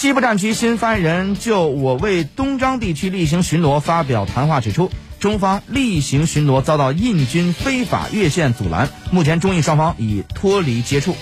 西部战区新发言人就我为东张地区例行巡逻发表谈话指出中方例行巡逻遭到印军非法越线阻拦目前中印双方已脱离接触。